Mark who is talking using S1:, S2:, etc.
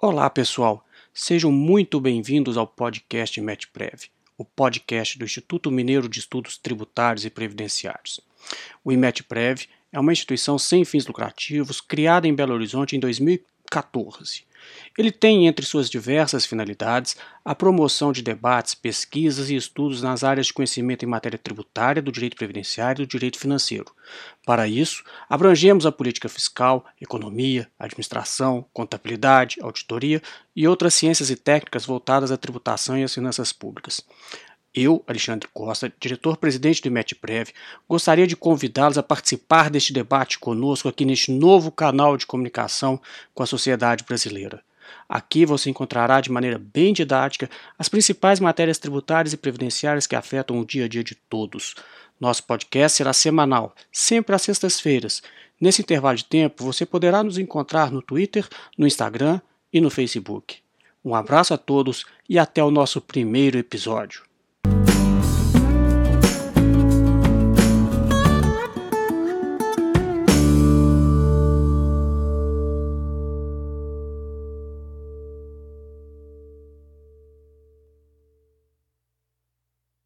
S1: Olá, pessoal. Sejam muito bem-vindos ao podcast MetPrev, o podcast do Instituto Mineiro de Estudos Tributários e Previdenciários. O IMETPrev é uma instituição sem fins lucrativos criada em Belo Horizonte em 2014 ele tem entre suas diversas finalidades a promoção de debates, pesquisas e estudos nas áreas de conhecimento em matéria tributária, do direito previdenciário e do direito financeiro. Para isso, abrangemos a política fiscal, economia, administração, contabilidade, auditoria e outras ciências e técnicas voltadas à tributação e às finanças públicas. Eu, Alexandre Costa, diretor-presidente do IMETPrev, gostaria de convidá-los a participar deste debate conosco aqui neste novo canal de comunicação com a sociedade brasileira. Aqui você encontrará de maneira bem didática as principais matérias tributárias e previdenciárias que afetam o dia a dia de todos. Nosso podcast será semanal, sempre às sextas-feiras. Nesse intervalo de tempo, você poderá nos encontrar no Twitter, no Instagram e no Facebook. Um abraço a todos e até o nosso primeiro episódio.